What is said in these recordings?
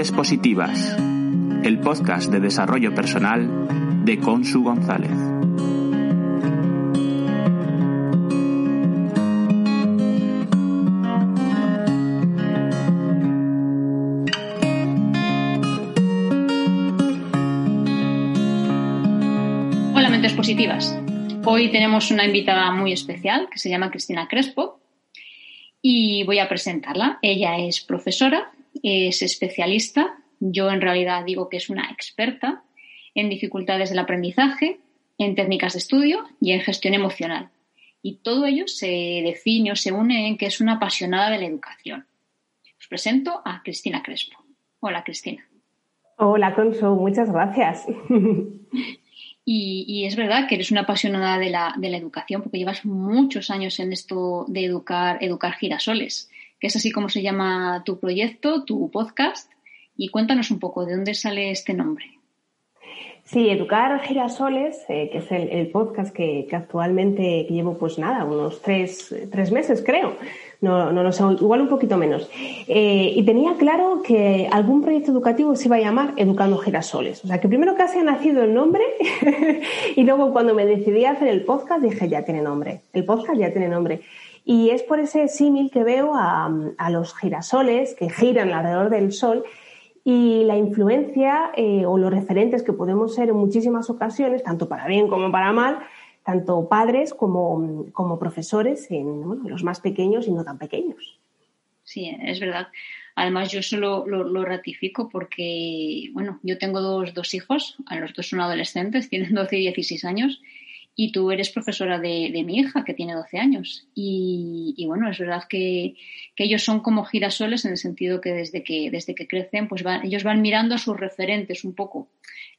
Mentes Positivas, el podcast de desarrollo personal de Consu González. Hola, Mentes Positivas. Hoy tenemos una invitada muy especial que se llama Cristina Crespo y voy a presentarla. Ella es profesora, es especialista, yo en realidad digo que es una experta en dificultades del aprendizaje, en técnicas de estudio y en gestión emocional. Y todo ello se define o se une en que es una apasionada de la educación. Os presento a Cristina Crespo. Hola, Cristina. Hola, Consu, muchas gracias. Y, y, es verdad que eres una apasionada de la, de la, educación porque llevas muchos años en esto de educar, educar girasoles, que es así como se llama tu proyecto, tu podcast. Y cuéntanos un poco de dónde sale este nombre. Sí, Educar Girasoles, eh, que es el, podcast que, actualmente llevo, pues nada, unos tres, tres meses creo, no, no, no sé, igual un poquito menos. Eh, y tenía claro que algún proyecto educativo se iba a llamar Educando Girasoles. O sea, que primero casi ha nacido el nombre y luego cuando me decidí a hacer el podcast dije, ya tiene nombre, el podcast ya tiene nombre. Y es por ese símil que veo a, los girasoles que giran alrededor del sol y la influencia eh, o los referentes que podemos ser en muchísimas ocasiones, tanto para bien como para mal, tanto padres como, como profesores en los más pequeños y no tan pequeños. Sí, es verdad. Además, yo eso lo, ratifico porque, bueno, yo tengo dos, dos hijos, los dos son adolescentes, tienen 12 y 16 años, y tú eres profesora de, de, mi hija, que tiene 12 años. Y, y bueno, es verdad que, que, ellos son como girasoles en el sentido que desde que, desde que crecen, pues ellos van mirando a sus referentes un poco,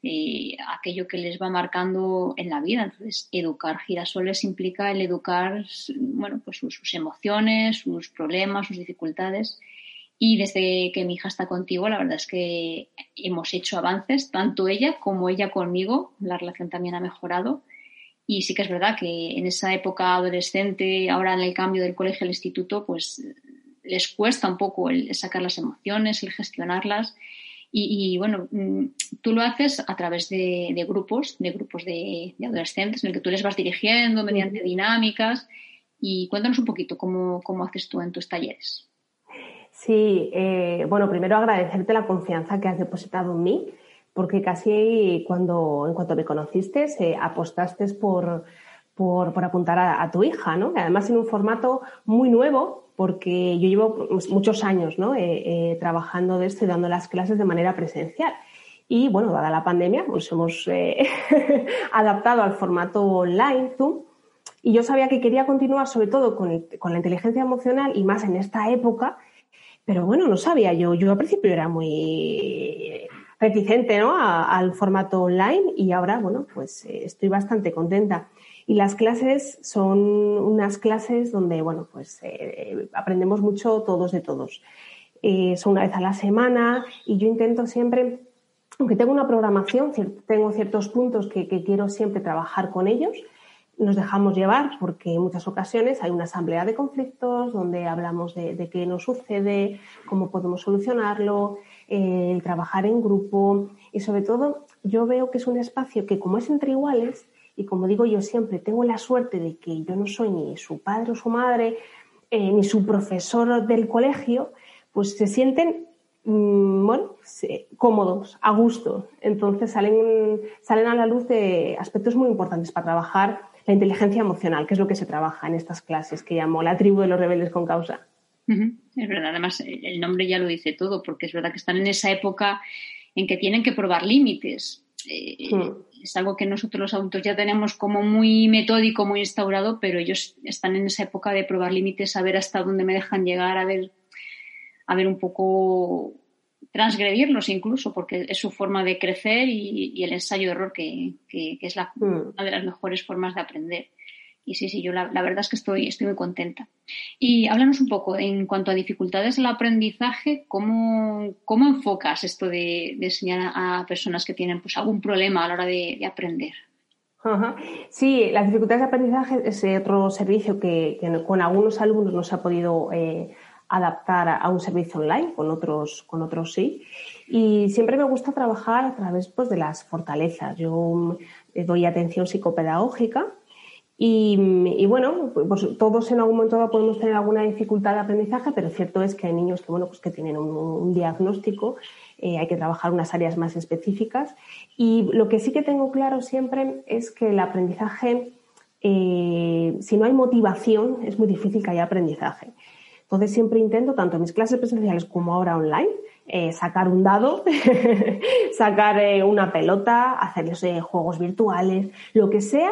eh, aquello que les va marcando en la vida. Entonces, educar girasoles implica el educar, bueno, pues sus emociones, sus problemas, sus dificultades. Y desde que mi hija está contigo, la verdad es que hemos hecho avances, tanto ella como ella conmigo. La relación también ha mejorado. Y sí que es verdad que en esa época adolescente, ahora en el cambio del colegio al instituto, pues les cuesta un poco el sacar las emociones, el gestionarlas. Y, y bueno, tú lo haces a través de, de grupos, de grupos de, de, adolescentes, en el que tú les vas dirigiendo mediante dinámicas. Y cuéntanos un poquito cómo, cómo haces tú en tus talleres. Sí, eh, bueno, primero agradecerte la confianza que has depositado en mí porque casi cuando, en cuanto me conociste, eh, apostaste por, por, por apuntar a, a, tu hija, ¿no? Además en un formato muy nuevo, porque yo llevo muchos años ¿no? eh, eh, trabajando de esto y dando las clases de manera presencial. Y bueno, dada la pandemia, nos hemos eh, adaptado al formato online, Zoom. Y yo sabía que quería continuar sobre todo con, con la inteligencia emocional y más en esta época, pero bueno, no sabía yo. Yo al principio era muy reticente ¿no? A, al formato online y ahora, bueno, pues eh, estoy bastante contenta. Y las clases son unas clases donde, bueno, pues eh, aprendemos mucho todos de todos. Eh, son una vez a la semana y yo intento siempre, aunque tengo una programación, tengo ciertos puntos que, que quiero siempre trabajar con ellos, nos dejamos llevar porque en muchas ocasiones hay una asamblea de conflictos donde hablamos de, de qué nos sucede, cómo podemos solucionarlo, el trabajar en grupo y sobre todo yo veo que es un espacio que como es entre iguales y como digo yo siempre, tengo la suerte de que yo no soy ni su padre o su madre, eh, ni su profesor del colegio, pues se sienten mmm, bueno, cómodos, a gusto. Entonces salen, salen a la luz de aspectos muy importantes para trabajar la inteligencia emocional, que es lo que se trabaja en estas clases que llamo la tribu de los rebeldes con causa. Es verdad, además el nombre ya lo dice todo, porque es verdad que están en esa época en que tienen que probar límites. Eh, mm. es algo que nosotros los adultos ya tenemos como muy metódico, muy instaurado, pero ellos están en esa época de probar límites, a ver hasta dónde me dejan llegar, a ver, a ver un poco transgredirlos incluso, porque es su forma de crecer y, el ensayo-error que, que, es la, mm. una de las mejores formas de aprender. Y sí, sí, yo la, verdad es que estoy, estoy muy contenta. Y háblanos un poco, en cuanto a dificultades del aprendizaje, ¿cómo, cómo enfocas esto de, enseñar a personas que tienen pues, algún problema a la hora de, aprender? Sí, las dificultades de aprendizaje es otro servicio que, con algunos alumnos no se ha podido eh, adaptar a un servicio online, con otros, con otros sí. Y siempre me gusta trabajar a través pues, de las fortalezas. Yo eh, doy atención psicopedagógica y, bueno, pues todos en algún momento podemos tener alguna dificultad de aprendizaje, pero cierto es que hay niños que, bueno, pues que tienen un, diagnóstico, eh, hay que trabajar unas áreas más específicas. Y lo que sí que tengo claro siempre es que el aprendizaje, eh, si no hay motivación, es muy difícil que haya aprendizaje. Entonces siempre intento, tanto en mis clases presenciales como ahora online, eh, sacar un dado, sacar una pelota, hacerles juegos virtuales, lo que sea,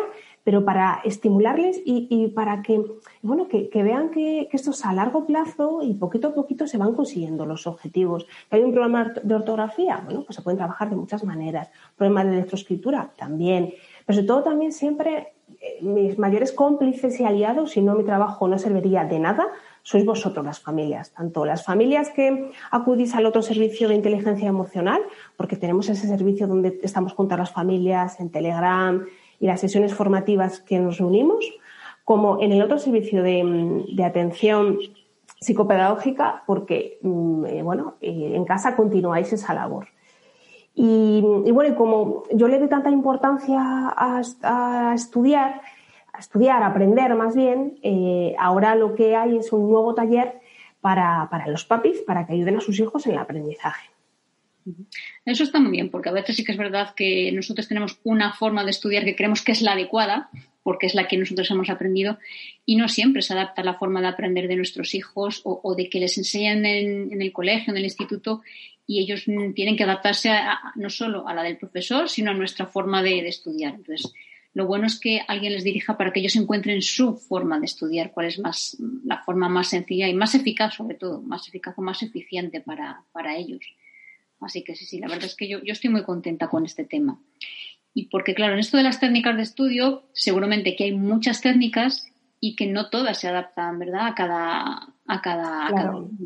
pero para estimularles y, para que, bueno, que, vean que, esto es a largo plazo y poquito a poquito se van consiguiendo los objetivos. ¿Hay un problema de ortografía? Bueno, pues se pueden trabajar de muchas maneras. ¿Problema de lectoescritura? También. Pero sobre todo también siempre eh, mis mayores cómplices y aliados, si no mi trabajo no serviría de nada, sois vosotros las familias, tanto las familias que acudís al otro servicio de inteligencia emocional, porque tenemos ese servicio donde estamos junto a las familias en Telegram, y las sesiones formativas que nos reunimos, como en el otro servicio de, atención psicopedagógica, porque mm, eh, bueno, eh, en casa continuáis esa labor. Y, bueno, como yo le doy tanta importancia a, estudiar, a estudiar, a aprender más bien, eh, ahora lo que hay es un nuevo taller para, para los papis, para que ayuden a sus hijos en el aprendizaje. Eso está muy bien, porque a veces sí que es verdad que nosotros tenemos una forma de estudiar que creemos que es la adecuada, porque es la que nosotros hemos aprendido, y no siempre se adapta a la forma de aprender de nuestros hijos o, de que les enseñan en, el colegio, en el instituto, y ellos tienen que adaptarse no solo a la del profesor, sino a nuestra forma de, estudiar. Entonces, lo bueno es que alguien les dirija para que ellos encuentren su forma de estudiar, cuál es más la forma más sencilla y más eficaz, sobre todo, más eficaz o más eficiente para ellos. Así que sí, sí, la verdad es que yo, estoy muy contenta con este tema. Y porque, claro, en esto de las técnicas de estudio, seguramente que hay muchas técnicas y que no todas se adaptan, ¿verdad? A cada, a cada,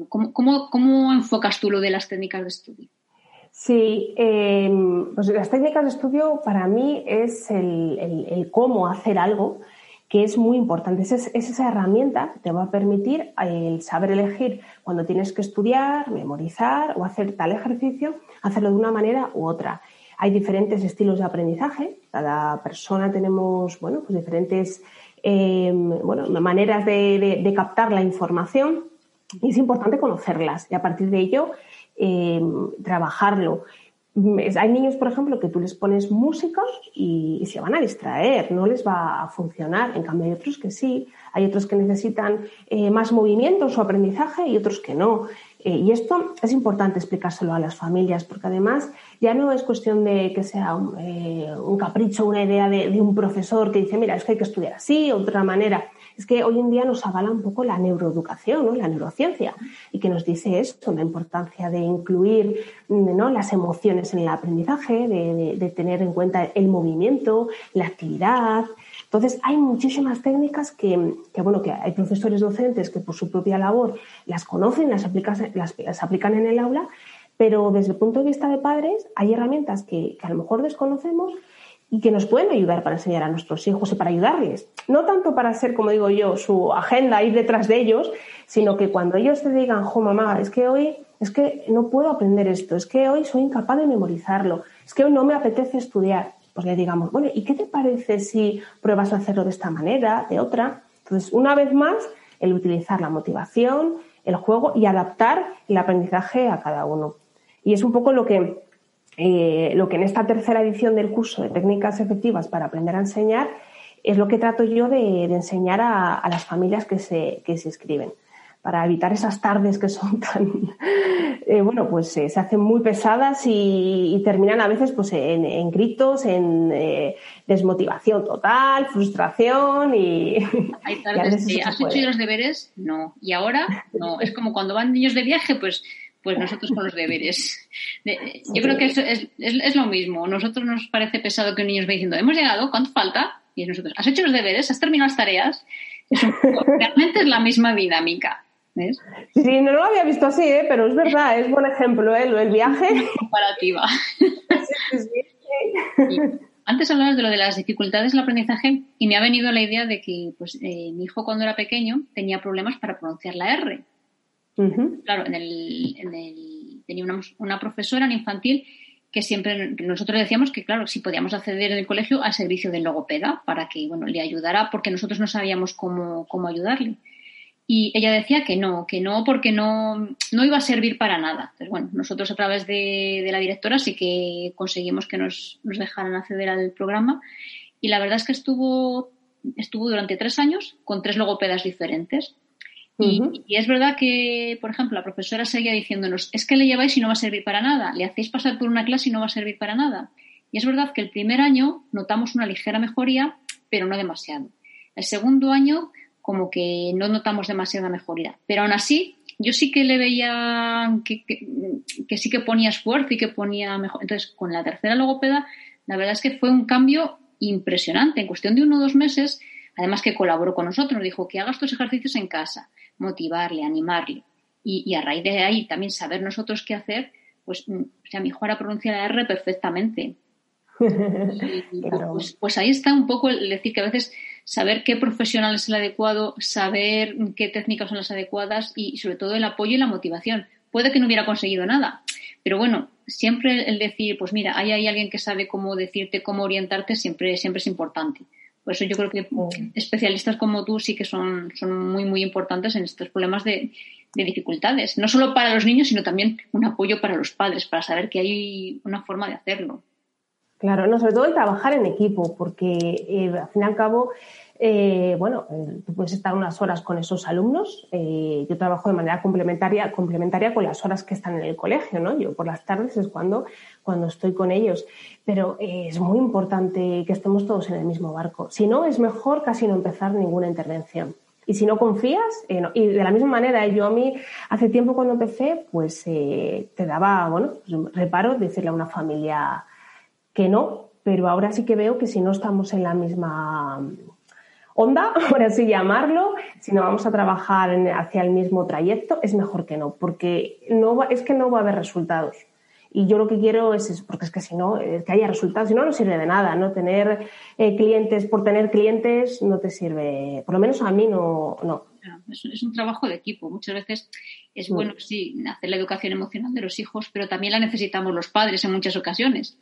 ¿Cómo, enfocas tú lo de las técnicas de estudio? Sí, em, pues las técnicas de estudio para mí es el cómo hacer algo que es muy importante. Es, esa herramienta te va a permitir el saber elegir cuando tienes que estudiar, memorizar o hacer tal ejercicio, hacerlo de una manera u otra. Hay diferentes estilos de aprendizaje. Cada persona tenemos bueno, pues diferentes em, bueno, maneras de, captar la información y es importante conocerlas y a partir de ello em, trabajarlo hay niños, por ejemplo, que tú les pones música y, se van a distraer, no les va a funcionar. En cambio, hay otros que sí, hay otros que necesitan eh, más movimiento en su aprendizaje y otros que no. Eh, y esto es importante explicárselo a las familias, porque además ya no es cuestión de que sea un, eh, capricho, una idea de, de, un profesor que dice, mira, es que hay que estudiar así otra manera es que hoy en día nos avala un poco la neuroeducación, la neurociencia, y que nos dice esto, la importancia de incluir ¿no? las emociones en el aprendizaje, de, tener en cuenta el movimiento, la actividad. Entonces, hay muchísimas técnicas que, bueno, que hay profesores docentes que por su propia labor las conocen, las, las, aplican en el aula, pero desde el punto de vista de padres hay herramientas que, que a lo mejor desconocemos y que nos pueden ayudar para enseñar a nuestros hijos y para ayudarles. No tanto para ser, como digo yo, su agenda, ir detrás de ellos, sino que cuando ellos te digan, jo, mamá, es que hoy, es que no puedo aprender esto, es que hoy soy incapaz de memorizarlo, es que hoy no me apetece estudiar, pues le digamos, bueno, ¿y qué te parece si pruebas a hacerlo de esta manera, de otra? Entonces, una vez más, el utilizar la motivación, el juego y adaptar el aprendizaje a cada uno. Y es un poco lo que eh, lo que en esta tercera edición del curso de técnicas efectivas para aprender a enseñar es lo que trato yo de, enseñar a, las familias que se, que se inscriben. para evitar esas tardes que son tan, eh, bueno, pues eh, se hacen muy pesadas y, terminan a veces pues en, gritos, en eh, desmotivación total, frustración y... Hay tardes ¿has hecho los deberes? No. Y ahora, no. Es como cuando van niños de viaje, pues pues nosotros con los deberes. Yo creo que es, es, es, lo mismo. Nosotros nos parece pesado que un niño nos va diciendo, hemos llegado, ¿cuánto falta? Y nosotros, ¿has hecho los deberes? ¿Has terminado las tareas? realmente es la misma dinámica. ¿ves? Sí, no lo había visto así, ¿eh? pero es verdad, es buen ejemplo, ¿eh? el viaje. Comparativa. antes hablabas de lo de las dificultades del aprendizaje y me ha venido la idea de que pues, eh, mi hijo cuando era pequeño tenía problemas para pronunciar la R. Claro, en el, en el, tenía una, profesora infantil que siempre nosotros decíamos que, claro, si podíamos acceder en el colegio al servicio del logopeda para que, bueno, le ayudara porque nosotros no sabíamos cómo, cómo ayudarle. Y ella decía que no, que no, porque no, no iba a servir para nada. Entonces, bueno, nosotros a través de, de la directora sí que conseguimos que nos, nos, dejaran acceder al programa. Y la verdad es que estuvo, estuvo durante tres años con tres logopedas diferentes. Y, es verdad que, por ejemplo, la profesora seguía diciéndonos, es que le lleváis y no va a servir para nada, le hacéis pasar por una clase y no va a servir para nada. Y es verdad que el primer año notamos una ligera mejoría, pero no demasiado. El segundo año, como que no notamos demasiada mejoría. Pero aún así, yo sí que le veía que, que, sí que ponía esfuerzo y que ponía mejor. Entonces, con la tercera logopeda, la verdad es que fue un cambio impresionante. En cuestión de uno o dos meses, además que colaboró con nosotros, nos dijo que haga estos ejercicios en casa, motivarle, animarle. Y, a raíz de ahí también saber nosotros qué hacer, pues, mm, o sea, mi hijo ahora pronuncia la R perfectamente. Pues, pues, ahí está un poco el decir que a veces saber qué profesional es el adecuado, saber qué técnicas son las adecuadas y sobre todo el apoyo y la motivación. Puede que no hubiera conseguido nada, pero bueno, siempre el decir, pues mira, hay, hay alguien que sabe cómo decirte, cómo orientarte, siempre, siempre es importante. Por eso yo creo que especialistas como tú sí que son, son muy, muy importantes en estos problemas de, dificultades. No solo para los niños, sino también un apoyo para los padres, para saber que hay una forma de hacerlo. Claro, no, sobre todo el trabajar en equipo, porque eh, al fin y al cabo eh, bueno, eh, tú puedes estar unas horas con esos alumnos. Eh, yo trabajo de manera complementaria, complementaria con las horas que están en el colegio, ¿no? Yo por las tardes es cuando, cuando estoy con ellos. Pero es muy importante que estemos todos en el mismo barco. Si no, es mejor casi no empezar ninguna intervención. Y si no confías, y de la misma manera, yo a mí hace tiempo cuando empecé, pues te daba, bueno, pues, reparo decirle a una familia que no, pero ahora sí que veo que si no estamos en la misma onda, por así llamarlo, si no vamos a trabajar hacia el mismo trayecto, es mejor que no, porque no es que no va a haber resultados. Y yo lo que quiero es eso, porque es que si no, que haya resultados, si no, no sirve de nada, ¿no? Tener eh, clientes por tener clientes no te sirve, por lo menos a mí no. no. Es, un trabajo de equipo. Muchas veces es mm. bueno, sí, hacer la educación emocional de los hijos, pero también la necesitamos los padres en muchas ocasiones.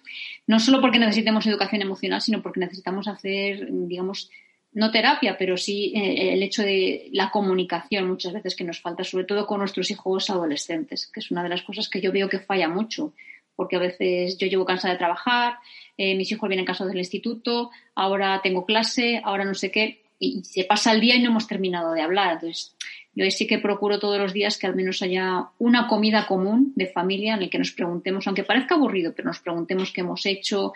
No solo porque necesitemos educación emocional, sino porque necesitamos hacer, digamos, no terapia, pero sí eh, el hecho de la comunicación muchas veces que nos falta, sobre todo con nuestros hijos adolescentes, que es una de las cosas que yo veo que falla mucho, porque a veces yo llevo cansada de trabajar, eh, mis hijos vienen cansados del instituto, ahora tengo clase, ahora no sé qué, y se pasa el día y no hemos terminado de hablar. Entonces, yo sí que procuro todos los días que al menos haya una comida común de familia en la que nos preguntemos, aunque parezca aburrido, pero nos preguntemos qué hemos hecho,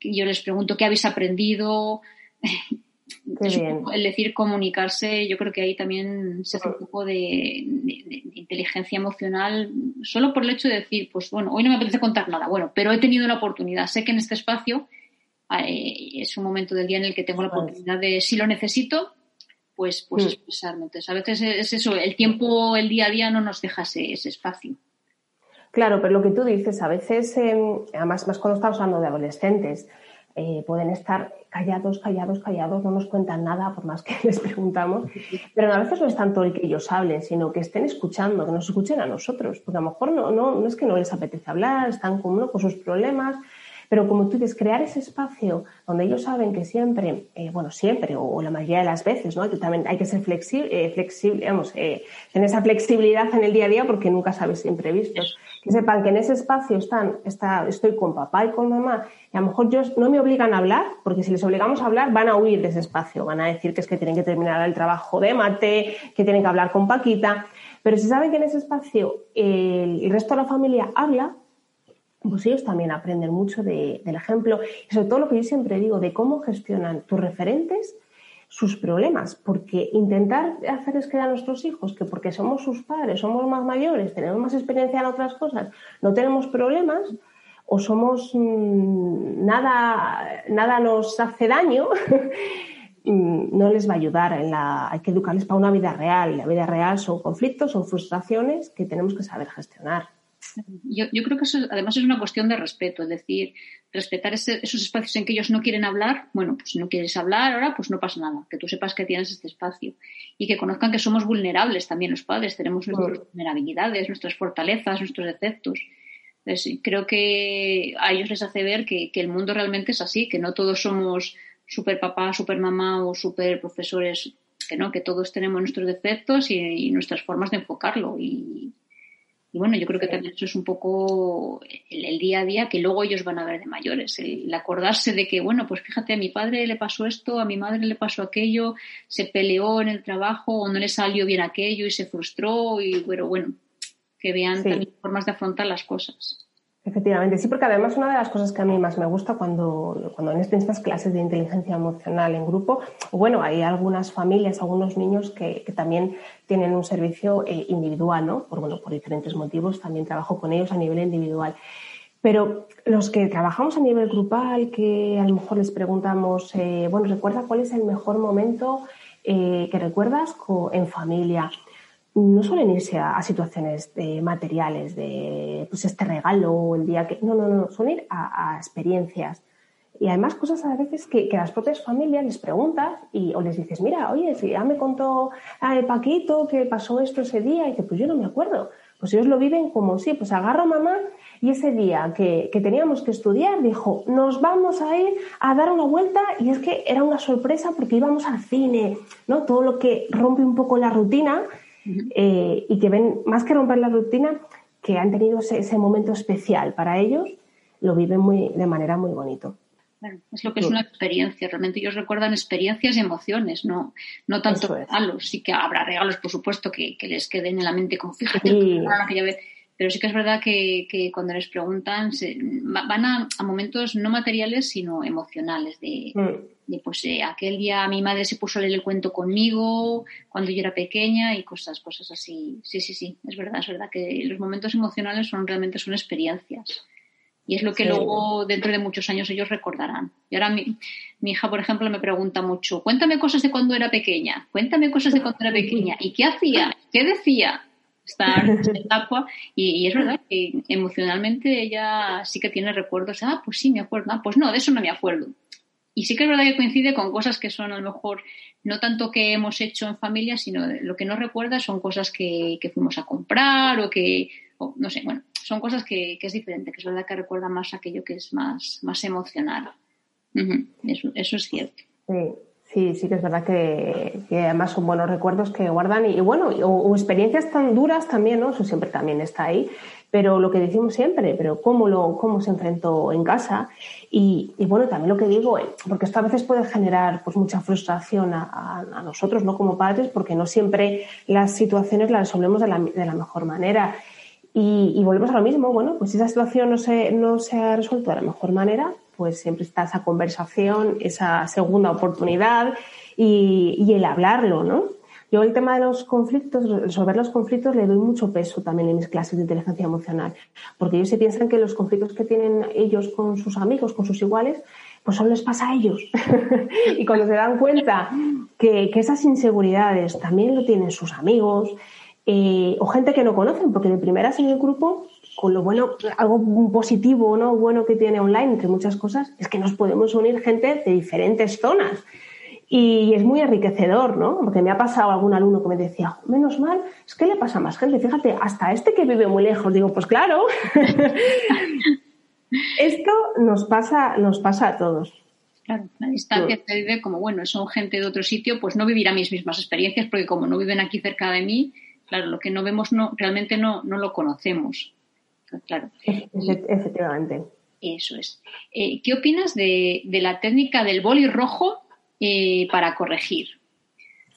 yo les pregunto qué habéis aprendido, el decir comunicarse, yo creo que ahí también se hace un poco de, inteligencia emocional, solo por el hecho de decir, pues bueno, hoy no me apetece contar nada, bueno, pero he tenido la oportunidad, sé que en este espacio eh, es un momento del día en el que tengo la oportunidad de, si lo necesito, pues, pues mm. expresarme. Entonces, a veces es eso, el tiempo, el día a día no nos deja ese, espacio. Claro, pero lo que tú dices, a veces, em, además, más cuando estamos hablando de adolescentes, eh, pueden estar callados, callados, callados, no nos cuentan nada por más que les preguntamos, pero a veces no es tanto el que ellos hablen, sino que estén escuchando, que nos escuchen a nosotros, porque a lo mejor no, no, no es que no les apetece hablar, están con, con sus problemas, Pero como tú dices, crear ese espacio donde ellos saben que siempre, eh, bueno, siempre o, la mayoría de las veces, ¿no? Que también hay que ser flexible, eh, flexible vamos, eh, tener esa flexibilidad en el día a día porque nunca sabes imprevistos. Que sepan que en ese espacio están, está, estoy con papá y con mamá y a lo mejor ellos no me obligan a hablar porque si les obligamos a hablar van a huir de ese espacio, van a decir que es que tienen que terminar el trabajo de mate, que tienen que hablar con Paquita. Pero si saben que en ese espacio el resto de la familia habla, pues ellos también aprenden mucho del ejemplo y sobre todo lo que yo siempre digo, de cómo gestionan tus referentes sus problemas, porque intentar hacerles creer a nuestros hijos que porque somos sus padres, somos más mayores, tenemos más experiencia en otras cosas, no tenemos problemas o somos mm, nada, nada nos hace daño, mm, no les va a ayudar. Hay que educarles para una vida real. La vida real son conflictos, son frustraciones que tenemos que saber gestionar. Yo, creo que eso además es una cuestión de respeto, es decir, respetar esos espacios en que ellos no quieren hablar, bueno, pues si no quieres hablar ahora, pues no pasa nada, que tú sepas que tienes este espacio y que conozcan que somos vulnerables también los padres, tenemos nuestras vulnerabilidades, nuestras fortalezas, nuestros defectos. Entonces, creo que a ellos les hace ver que, el mundo realmente es así, que no todos somos super papá, super mamá o super profesores, que no, que todos tenemos nuestros defectos y, y nuestras formas de enfocarlo y y bueno, yo creo que también eso es un poco el, día a día que luego ellos van a ver de mayores, el, acordarse de que, bueno, pues fíjate, a mi padre le pasó esto, a mi madre le pasó aquello, se peleó en el trabajo o no le salió bien aquello y se frustró y bueno, bueno, que vean también formas de afrontar las cosas. Efectivamente, sí, porque además una de las cosas que a mí más me gusta cuando, cuando en estas clases de inteligencia emocional en grupo, bueno, hay algunas familias, algunos niños que, también tienen un servicio eh, individual, ¿no? Por, bueno, por diferentes motivos, también trabajo con ellos a nivel individual. Pero los que trabajamos a nivel grupal, que a lo mejor les preguntamos, eh, bueno, recuerda cuál es el mejor momento eh, que recuerdas en familia no suelen irse a, situaciones de materiales, de pues este regalo o el día que. No, no, no, suelen ir a, experiencias. Y además cosas a veces que, que, las propias familias les preguntas y, o les dices, mira, oye, si ya me contó a Paquito que pasó esto ese día, y dice, pues yo no me acuerdo. Pues ellos lo viven como sí, pues agarro a mamá y ese día que, que, teníamos que estudiar dijo, nos vamos a ir a dar una vuelta y es que era una sorpresa porque íbamos al cine, ¿no? Todo lo que rompe un poco la rutina eh, y que ven, más que romper la rutina, que han tenido ese, momento especial para ellos, lo viven muy, de manera muy bonito. es lo que es una experiencia. Realmente ellos recuerdan experiencias y emociones, no, no tanto regalos. Sí que habrá regalos, por supuesto, que, les queden en la de como fíjate. Pero sí que es verdad que, cuando les preguntan van a, momentos no materiales, sino emocionales, de, mm pues eh, aquel día mi madre se puso a leer el cuento conmigo cuando yo era pequeña y cosas, cosas así. Sí, sí, sí, es verdad, es verdad que los momentos emocionales son realmente son experiencias. Y es lo que luego, dentro de muchos años, ellos recordarán. Y ahora mi, mi, hija, por ejemplo, me pregunta mucho, cuéntame cosas de cuando era pequeña, cuéntame cosas de cuando era pequeña. ¿Y qué hacía? ¿Qué decía? Está en etapa y, y, es verdad que emocionalmente ella sí que tiene recuerdos. Ah, pues sí, me acuerdo. Ah, pues no, de eso no me acuerdo. Y sí que es verdad que coincide con cosas que son a lo mejor no tanto que hemos hecho en familia, sino lo que no recuerda son cosas que, fuimos a comprar o que, no sé, bueno, son cosas que, es diferente, que es verdad que recuerda más aquello que es más, más emocional. eso, eso, es cierto. Sí. Sí, que es verdad que, además son buenos recuerdos que guardan y, bueno, o, experiencias tan duras también, ¿no? Eso siempre también está ahí, pero lo que decimos siempre, pero cómo, lo, cómo se enfrentó en casa. Y, bueno, también lo que digo, eh, porque esto a veces puede generar pues, mucha frustración a, nosotros, ¿no? Como padres, porque no siempre las situaciones las resolvemos de la, de la mejor manera. Y, volvemos a lo mismo, bueno, pues si esa situación no se, no se ha resuelto de la mejor manera, pues siempre está esa conversación, esa segunda oportunidad y, el hablarlo, ¿no? Yo el tema de los conflictos, resolver los conflictos, le doy mucho peso también en mis clases de inteligencia emocional, porque ellos se piensan que los conflictos que tienen ellos con sus amigos, con sus iguales, pues solo les pasa a ellos. y cuando se dan cuenta que, esas inseguridades también lo tienen sus amigos eh, o gente que no conocen, porque de primeras en el grupo con lo bueno, algo positivo, ¿no? Bueno que tiene online, entre muchas cosas, es que nos podemos unir gente de diferentes zonas. Y es muy enriquecedor, ¿no? Porque me ha pasado algún alumno que me decía, menos mal, es que le pasa a más gente. Fíjate, hasta este que vive muy lejos, digo, pues claro. Esto nos pasa, nos pasa a todos. Claro, la distancia se vive como, bueno, son gente de otro sitio, pues no vivirá mis mismas experiencias, porque como no viven aquí cerca de mí, claro, lo que no vemos no, realmente no, no lo conocemos. Claro. Efectivamente. Eso es. Eh, ¿Qué opinas de, la técnica del boli rojo eh, para corregir?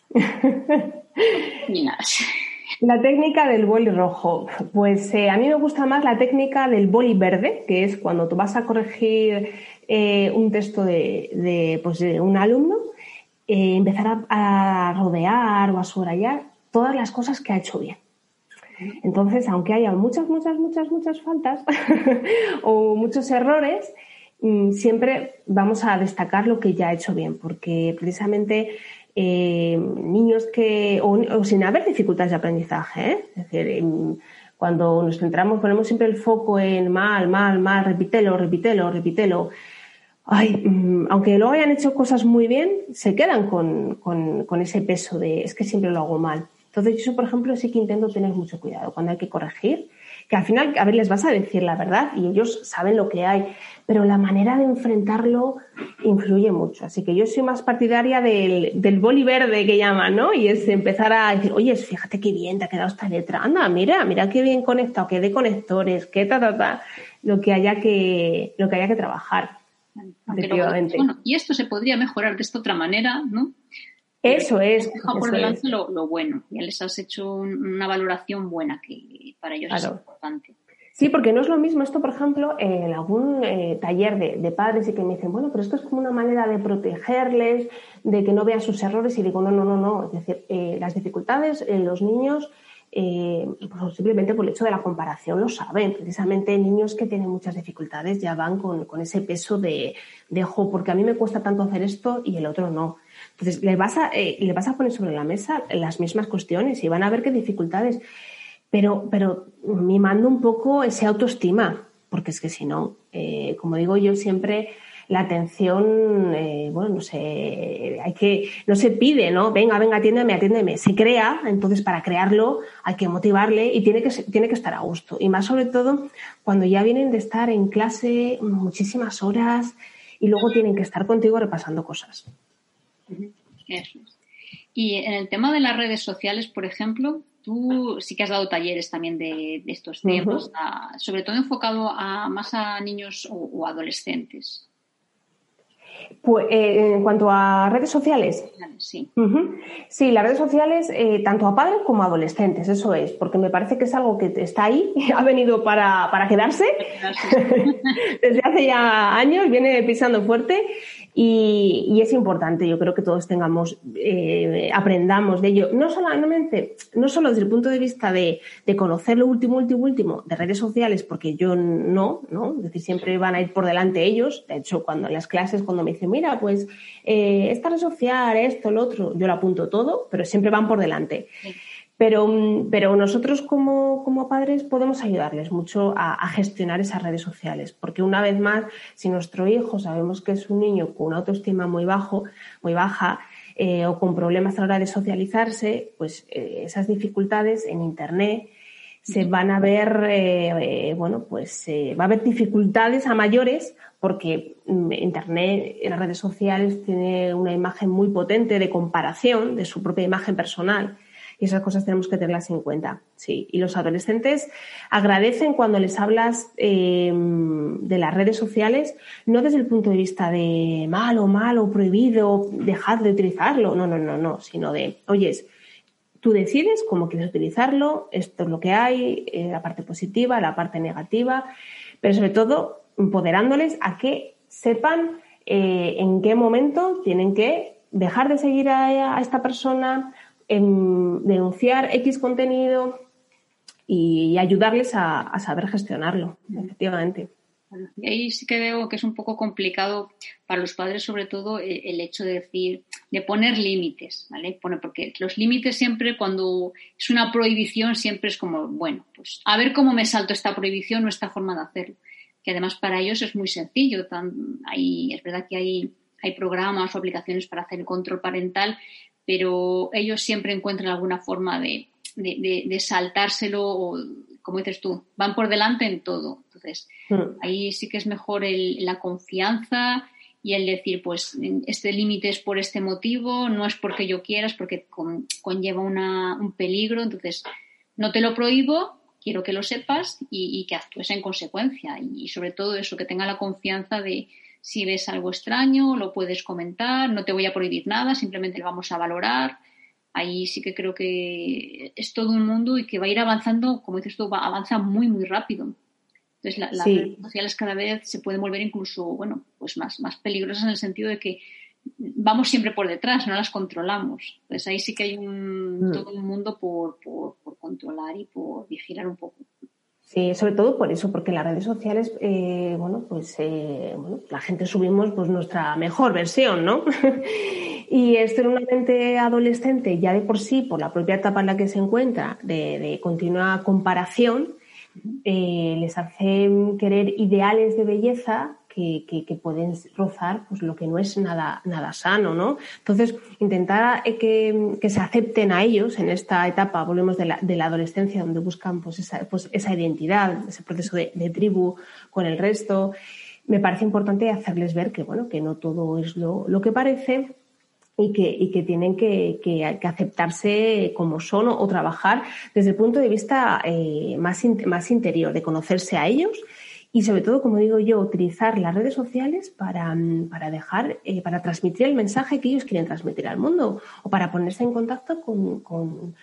La técnica del boli rojo. Pues eh, a mí me gusta más la técnica del boli verde, que es cuando tú vas a corregir un texto de, pues, un alumno, empezar a, rodear o a subrayar todas las cosas que ha hecho bien. Entonces, aunque haya muchas, muchas, muchas, muchas faltas o muchos errores, mm, siempre vamos a destacar lo que ya ha hecho bien, porque precisamente eh, niños que, o, sin haber dificultades de aprendizaje, ¿eh? es decir, cuando nos centramos, ponemos siempre el foco en mal, mal, mal, repítelo, repítelo, repítelo. Ay, mm, aunque lo hayan hecho cosas muy bien, se quedan con, con ese peso de es que siempre lo hago mal. Entonces, yo, por ejemplo, sí que intento tener mucho cuidado cuando hay que corregir, que al final, a ver, les vas a decir la verdad y ellos saben lo que hay, pero la manera de enfrentarlo influye mucho. Así que yo soy más partidaria del, del boli verde que llaman, ¿no? Y es empezar a decir, oye, fíjate qué bien te ha quedado esta letra, anda, mira, mira qué bien conectado, qué de conectores, qué ta, ta, ta, lo que haya que, lo que, haya que trabajar. Efectivamente. bueno, y esto se podría mejorar de esta otra manera, ¿no? Eso es. Por delante lo, bueno. Ya les has hecho una valoración buena que para ellos es importante. Sí, porque no es lo mismo esto, por ejemplo, en algún eh, taller de, padres y que me dicen, bueno, pero esto es como una manera de protegerles, de que no vean sus errores y digo, no, no, no, no. Es decir, eh, las dificultades en los niños, eh, pues simplemente por el hecho de la comparación lo saben. Precisamente niños que tienen muchas dificultades ya van con, ese peso de, de, ojo, porque a mí me cuesta tanto hacer esto y el otro no. Entonces, le vas, a, eh, le vas a poner sobre la mesa las mismas cuestiones y van a ver qué dificultades, pero, pero mimando un poco ese autoestima, porque es que si no, eh, como digo yo siempre, la atención, eh, bueno, no sé, hay que, no se pide, ¿no? Venga, venga, atiéndeme, atiéndeme. Se crea, entonces para crearlo hay que motivarle y tiene que, tiene que estar a gusto. Y más sobre todo cuando ya vienen de estar en clase muchísimas horas y luego tienen que estar contigo repasando cosas. Y en el tema de las redes sociales, por ejemplo, tú sí que has dado talleres también de, estos temas, sobre todo enfocado a, más a niños o, adolescentes. Pues, eh, en cuanto a redes sociales. Sí. Sí, las redes sociales, eh, tanto a padres como a adolescentes, eso es, porque me parece que es algo que está ahí, ha venido para, para quedarse. Desde hace ya años, viene pisando fuerte y, es importante, yo creo que todos tengamos, eh, aprendamos de ello, no solamente, no solo desde el punto de vista de, conocer lo último, último, último de redes sociales, porque yo no, ¿no? Es decir, siempre van a ir por delante ellos. De hecho, cuando en las clases, cuando me dicen, mira, pues eh, esta red social, esto, lo otro, yo lo apunto todo, pero siempre van por delante. Pero, mm, pero nosotros como, como, padres podemos ayudarles mucho a, gestionar esas redes sociales, porque una vez más, si nuestro hijo sabemos que es un niño con una autoestima muy bajo, muy baja, eh, o con problemas a la hora de socializarse, pues eh, esas dificultades en internet se van a ver, eh, bueno, pues va a haber dificultades a mayores porque mm, Internet, las redes sociales, tiene una imagen muy potente de comparación de su propia imagen personal y esas cosas tenemos que tenerlas en cuenta. Sí. Y los adolescentes agradecen cuando les hablas eh, de las redes sociales, no desde el punto de vista de malo, malo, prohibido, dejad de utilizarlo. No, no, no, no, sino de, oyes, tú decides cómo quieres utilizarlo, esto es lo que hay, eh, la parte positiva, la parte negativa, pero sobre todo empoderándoles a que sepan eh, en qué momento tienen que dejar de seguir a esta persona en denunciar X contenido y ayudarles a, saber gestionarlo, efectivamente. Y ahí sí que veo que es un poco complicado para los padres, sobre todo eh, el hecho de decir, de poner límites, ¿vale? Porque los límites siempre, cuando es una prohibición, siempre es como, bueno, pues a ver cómo me salto esta prohibición o esta forma de hacerlo. Que además para ellos es muy sencillo. es verdad que hay, hay programas o aplicaciones para hacer el control parental, pero ellos siempre encuentran alguna forma de, saltárselo como dices tú, van por delante en todo. Entonces, mm. ahí sí que es mejor la confianza y el decir, pues, este límite es por este motivo, no es porque yo quiera, es porque conlleva un peligro. Entonces, no te lo prohíbo, quiero que lo sepas y, que actúes en consecuencia. Y, sobre todo eso, que tenga la confianza de si ves algo extraño, lo puedes comentar, no te voy a prohibir nada, simplemente lo vamos a valorar. Ahí sí que creo que es todo un mundo y que va a ir avanzando, como dices tú, avanza muy, muy rápido. Entonces, las redes sociales cada vez se pueden volver incluso, bueno, pues más, más peligrosas en el sentido de que vamos siempre por detrás, no las controlamos. Entonces, ahí sí que hay un, mm. todo un mundo por, por, por controlar y por vigilar un poco. Sí, sobre todo por eso, porque las redes sociales, eh, bueno, pues eh, bueno, la gente subimos pues nuestra mejor versión, ¿no? y esto en una mente adolescente, ya de por sí, por la propia etapa en la que se encuentra, de, de continua comparación, eh, les hace querer ideales de belleza que, pueden rozar pues, lo que no es nada, nada sano, ¿no? Entonces, intentar eh, que, se acepten a ellos en esta etapa, volvemos de la, de la adolescencia, donde buscan pues, esa, pues, esa identidad, ese proceso de, tribu con el resto, me parece importante hacerles ver que, bueno, que no todo es lo, que parece y que, y que tienen que, que, aceptarse como son o, trabajar desde el punto de vista eh, más, más interior, de conocerse a ellos y sobre todo, como digo yo, utilizar las redes sociales para, mm, dejar, eh, para transmitir el mensaje que ellos quieren transmitir al mundo o para ponerse en contacto con, con,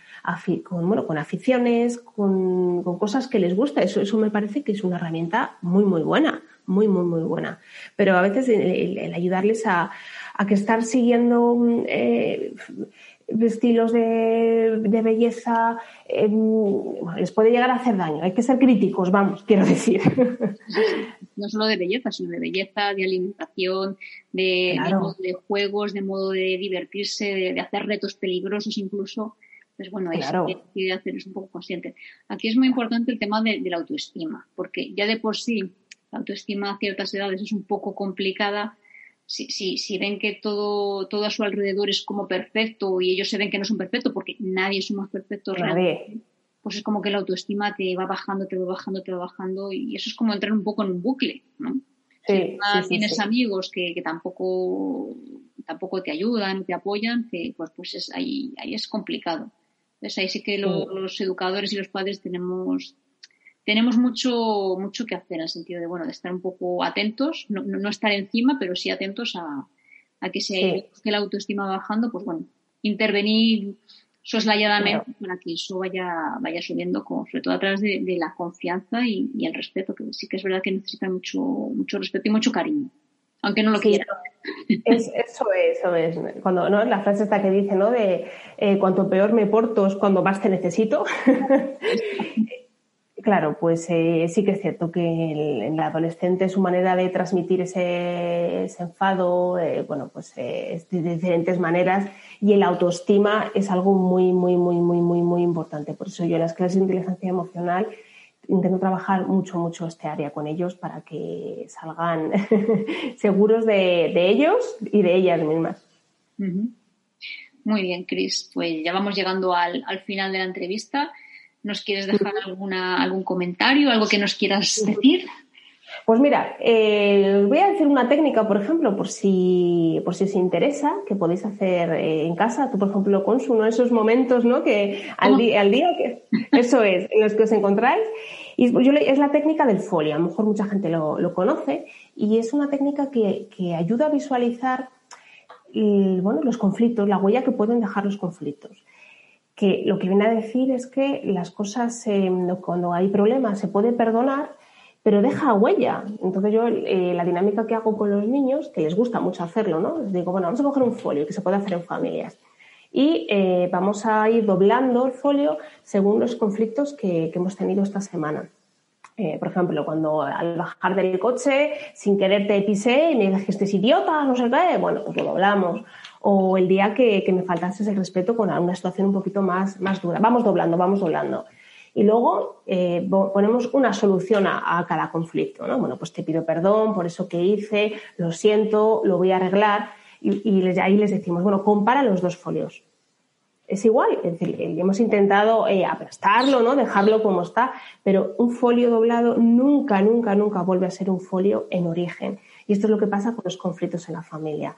bueno, con aficiones, con, cosas que les gusta. Eso, eso me parece que es una herramienta muy, muy buena, muy, muy, muy buena. Pero a veces el, ayudarles a, a, que estar siguiendo eh, estilos de, belleza em, les puede llegar a hacer daño. Hay que ser críticos, vamos, quiero decir. No solo de belleza, sino de belleza, de alimentación, de, modo de juegos, de modo de divertirse, de, hacer retos peligrosos incluso. Pues bueno, eso que hacer es un poco consciente. Aquí es muy importante el tema de, de la autoestima, porque ya de por sí la autoestima a ciertas edades es un poco complicada si, si, si, ven que todo, todo a su alrededor es como perfecto y ellos se ven que no son perfectos porque nadie es más perfecto realmente, pues es como que la autoestima te va bajando, te va bajando, te va bajando y eso es como entrar un poco en un bucle, ¿no? si tienes amigos que, que, tampoco, tampoco te ayudan, te apoyan, que pues, pues es, ahí, ahí es complicado. Entonces ahí sí que los educadores y los padres tenemos, tenemos mucho, mucho que hacer en el sentido de, bueno, de estar un poco atentos, no, no, estar encima, pero sí atentos a, a que se que la autoestima bajando, pues bueno, intervenir soslayadamente para que eso vaya, vaya subiendo, con, sobre todo a través de, la confianza y, el respeto, que sí que es verdad que necesita mucho, mucho respeto y mucho cariño, aunque no lo quiera. Es, eso es, eso es. Cuando, ¿no? La frase esta que dice, ¿no? De eh, cuanto peor me porto es cuando más te necesito. Claro, pues eh, sí que es cierto que en la adolescente su manera de transmitir ese, enfado, eh, bueno, pues eh, de diferentes maneras y el autoestima es algo muy, muy, muy, muy, muy, muy importante. Por eso yo en las clases de inteligencia emocional intento trabajar mucho, mucho este área con ellos para que salgan seguros de, ellos y de ellas mismas. Muy bien, Cris. Pues ya vamos llegando al final de la entrevista. ¿Nos quieres dejar alguna, algún comentario, algo que nos quieras decir? Pues mira, eh, os voy a decir una técnica, por ejemplo, por si, por si os interesa, que podéis hacer eh, en casa. Tú, por ejemplo, con uno de esos momentos, ¿no? Que al, día, al día, que, eso es, en los que os encontráis. Y yo, es la técnica del folio. A lo mejor mucha gente lo, lo conoce. Y es una técnica que, que ayuda a visualizar bueno, los conflictos, la huella que pueden dejar los conflictos que lo que viene a decir es que las cosas, eh, cuando hay problemas, se puede perdonar, pero deja huella. Entonces yo eh, la dinámica que hago con los niños, que les gusta mucho hacerlo, ¿no? Les digo, bueno, vamos a coger un folio que se puede hacer en familias y eh, vamos a ir doblando el folio según los conflictos que, hemos tenido esta semana. por ejemplo, cuando al bajar del coche sin querer te pisé y me dijiste, idiota, no sé qué, bueno, pues lo doblamos o el día que, me faltase el respeto con una situación un poquito más, más dura. Vamos doblando, vamos doblando. Y luego eh, ponemos una solución a, cada conflicto. ¿no? Bueno, pues te pido perdón por eso que hice, lo siento, lo voy a arreglar. Y, ahí les decimos, bueno, compara los dos folios. es igual, es decir, hemos intentado eh, aplastarlo, ¿no? dejarlo como está, pero un folio doblado nunca, nunca, nunca vuelve a ser un folio en origen. Y esto es lo que pasa con los conflictos en la familia.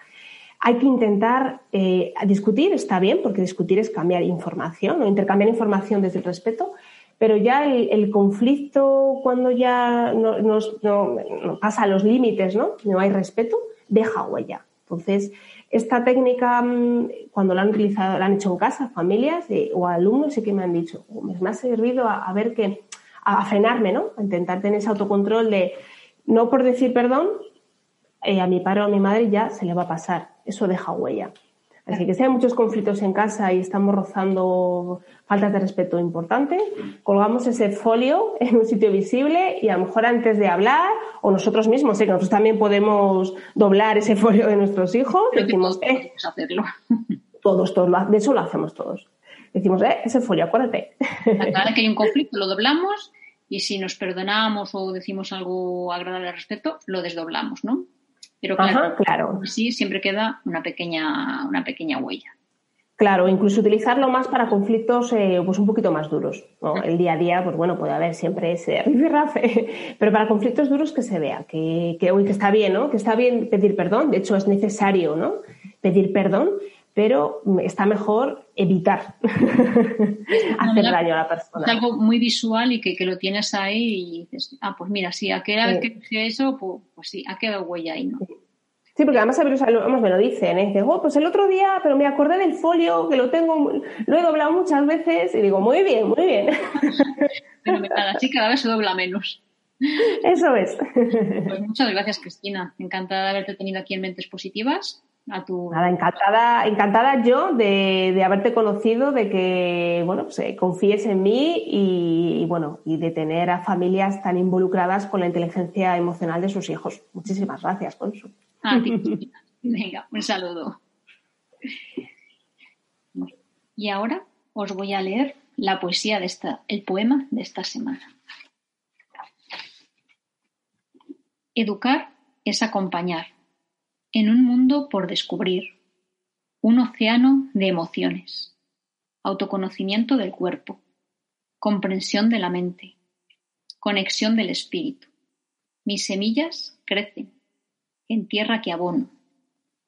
Hay que intentar eh, discutir, está bien, porque discutir es cambiar información o intercambiar información desde el respeto, pero ya el, conflicto cuando ya no, pasa los límites, ¿no? no hay respeto, deja huella. Entonces, esta técnica, mm, cuando la han utilizado, la han hecho en casa, familias o alumnos, sí que me han dicho, oh, me ha servido a, ver que, a, frenarme, ¿no? A intentar tener ese autocontrol de, no por decir perdón, eh, a mi padre o a mi madre ya se le va a pasar. Eso deja huella. Así que si hay muchos conflictos en casa y estamos rozando faltas de respeto importante, colgamos ese folio en un sitio visible y a lo mejor antes de hablar, o nosotros mismos, sé que nosotros también podemos doblar ese folio de nuestros hijos, decimos, eh, hacerlo. Todos, todos, de eso lo hacemos todos. Decimos, eh, ese folio, acuérdate. Cada que hay un conflicto lo doblamos y si nos perdonamos o decimos algo agradable al respecto, lo desdoblamos, ¿no? Pero claro, sí siempre queda una pequeña, una pequeña huella. Claro, incluso utilizarlo más para conflictos eh, pues un poquito más duros. El día a día, pues bueno, puede haber siempre ese rifirrafe, pero para conflictos duros que se vea, que, que, que está bien, ¿no? Que está bien pedir perdón, de hecho es necesario, ¿no? Pedir perdón, pero está mejor evitar hacer daño a la persona. Es algo muy visual y que, lo tienes ahí y dices, ah, pues mira, si aquel que que eso, pues, pues, sí, ha quedado huella ahí, ¿no? Sí, porque además me lo dicen, ¿eh? Dicen, oh, pues el otro día, pero me acordé del folio, que lo tengo, lo he doblado muchas veces, y digo, muy bien, muy bien. Pero así cada vez se dobla menos. Eso es. Pues muchas gracias, Cristina. Encantada de haberte tenido aquí en Mentes Positivas. Nada, encantada, encantada yo de, haberte conocido, de que bueno, pues, eh, confíes en mí y, bueno, y de tener a familias tan involucradas con la inteligencia emocional de sus hijos. Muchísimas gracias, Consu. Venga, un saludo. Y ahora os voy a leer la poesía de esta, el poema de esta semana. Educar es acompañar en un mundo por descubrir, un océano de emociones, autoconocimiento del cuerpo, comprensión de la mente, conexión del espíritu. Mis semillas crecen en tierra que abono,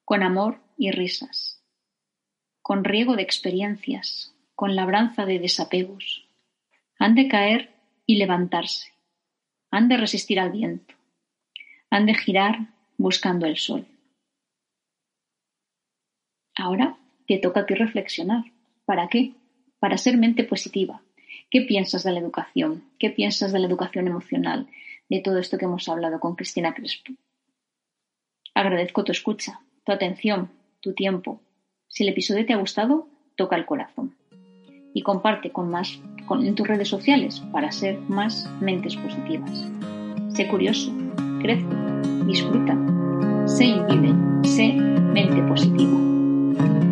con amor y risas, con riego de experiencias, con labranza de desapegos. Han de caer y levantarse, han de resistir al viento, han de girar buscando el sol. Ahora te toca a ti reflexionar. ¿Para qué? Para ser mente positiva. ¿Qué piensas de la educación? ¿Qué piensas de la educación emocional? De todo esto que hemos hablado con Cristina Crespo. Agradezco tu escucha, tu atención, tu tiempo. Si el episodio te ha gustado, toca el corazón. Y comparte con más en tus redes sociales para ser más mentes positivas. Sé curioso, crece, disfruta, sé vive, sé mente positiva. thank you